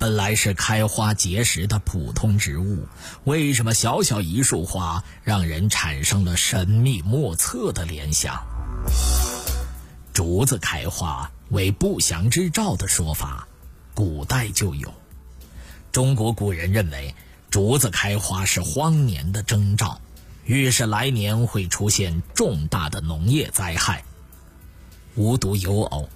本来是开花结实的普通植物，为什么小小一束花让人产生了神秘莫测的联想？竹子开花为不祥之兆的说法，古代就有。中国古人认为，竹子开花是荒年的征兆，预示来年会出现重大的农业灾害。无独有偶，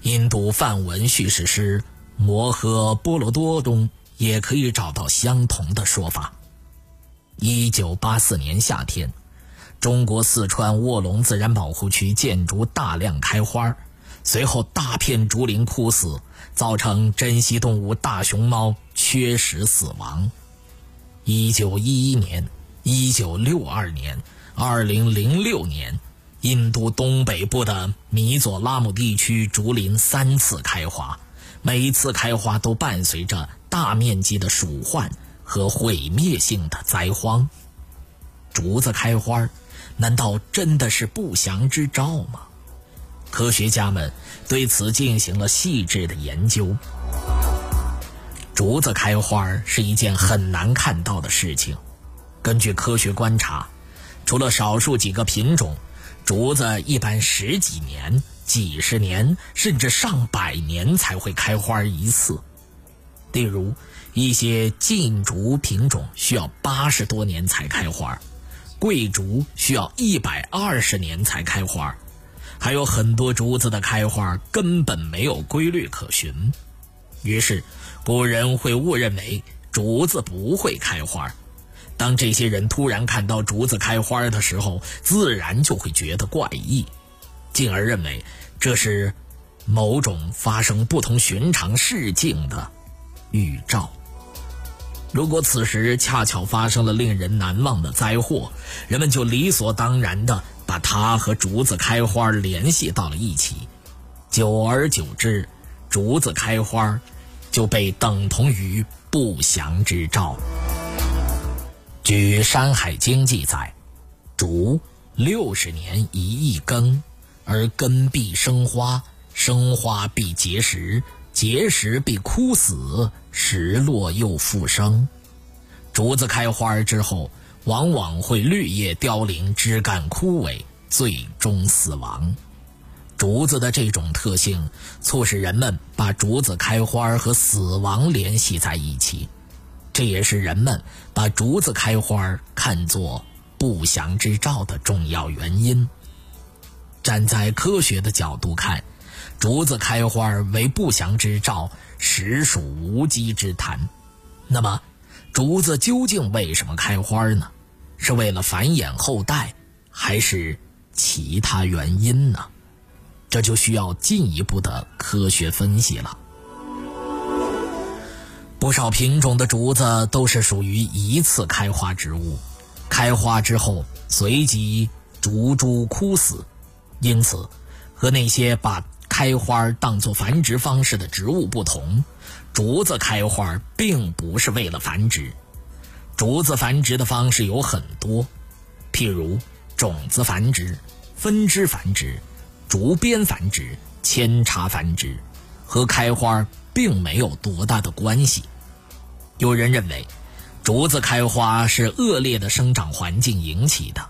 印度梵文叙事诗。《摩诃波罗多》中也可以找到相同的说法。一九八四年夏天，中国四川卧龙自然保护区建竹大量开花，随后大片竹林枯死，造成珍稀动物大熊猫缺食死亡。一九一一年、一九六二年、二零零六年，印度东北部的米佐拉姆地区竹林三次开花。每一次开花都伴随着大面积的鼠患和毁灭性的灾荒。竹子开花，难道真的是不祥之兆吗？科学家们对此进行了细致的研究。竹子开花是一件很难看到的事情。根据科学观察，除了少数几个品种，竹子一般十几年。几十年甚至上百年才会开花一次，例如一些劲竹品种需要八十多年才开花，桂竹需要一百二十年才开花，还有很多竹子的开花根本没有规律可循，于是古人会误认为竹子不会开花。当这些人突然看到竹子开花的时候，自然就会觉得怪异。进而认为这是某种发生不同寻常事情的预兆。如果此时恰巧发生了令人难忘的灾祸，人们就理所当然的把它和竹子开花联系到了一起。久而久之，竹子开花就被等同于不祥之兆。据《山海经》记载，竹六十年一亿耕。而根必生花，生花必结实，结实必枯死，实落又复生。竹子开花之后，往往会绿叶凋零，枝干枯萎，最终死亡。竹子的这种特性，促使人们把竹子开花和死亡联系在一起，这也是人们把竹子开花看作不祥之兆的重要原因。站在科学的角度看，竹子开花为不祥之兆，实属无稽之谈。那么，竹子究竟为什么开花呢？是为了繁衍后代，还是其他原因呢？这就需要进一步的科学分析了。不少品种的竹子都是属于一次开花植物，开花之后随即竹株枯死。因此，和那些把开花当作繁殖方式的植物不同，竹子开花并不是为了繁殖。竹子繁殖的方式有很多，譬如种子繁殖、分支繁殖、竹编繁殖、扦插繁殖，和开花并没有多大的关系。有人认为，竹子开花是恶劣的生长环境引起的。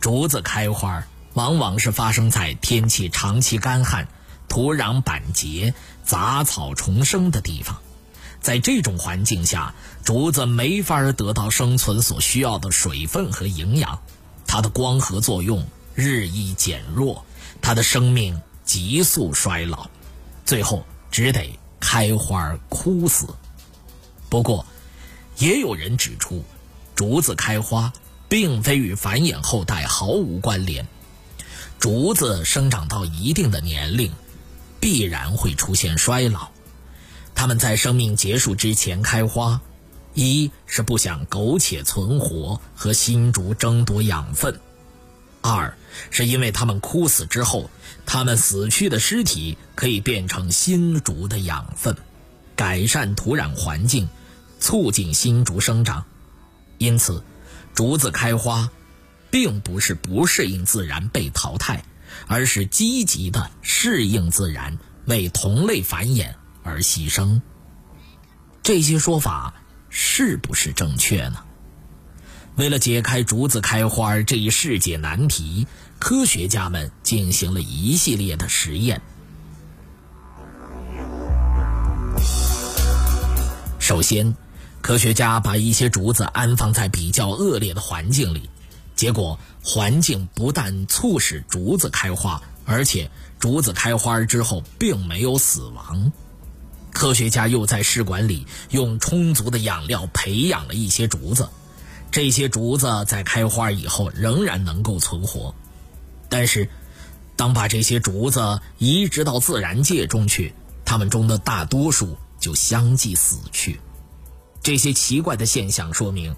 竹子开花。往往是发生在天气长期干旱、土壤板结、杂草丛生的地方。在这种环境下，竹子没法得到生存所需要的水分和营养，它的光合作用日益减弱，它的生命急速衰老，最后只得开花枯死。不过，也有人指出，竹子开花并非与繁衍后代毫无关联。竹子生长到一定的年龄，必然会出现衰老。它们在生命结束之前开花，一是不想苟且存活和新竹争夺养分，二是因为他们枯死之后，他们死去的尸体可以变成新竹的养分，改善土壤环境，促进新竹生长。因此，竹子开花，并不是不适应自然被淘汰，而是积极的适应自然，为同类繁衍而牺牲。这些说法是不是正确呢？为了解开竹子开花这一世界难题，科学家们进行了一系列的实验。首先，科学家把一些竹子安放在比较恶劣的环境里，结果环境不但促使竹子开花，而且竹子开花之后并没有死亡。科学家又在试管里用充足的养料培养了一些竹子，这些竹子在开花以后仍然能够存活。但是，当把这些竹子移植到自然界中去，它们中的大多数就相继死去。这些奇怪的现象说明，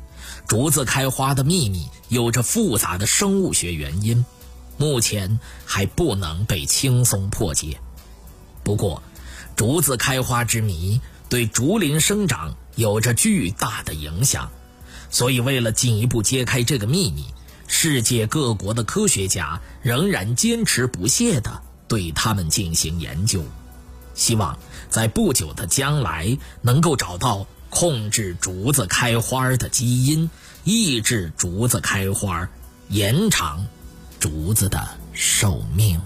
竹子开花的秘密有着复杂的生物学原因，目前还不能被轻松破解。不过，竹子开花之谜对竹林生长有着巨大的影响，所以为了进一步揭开这个秘密，世界各国的科学家仍然坚持不懈地对它们进行研究，希望在不久的将来能够找到。控制竹子开花的基因，抑制竹子开花，延长竹子的寿命。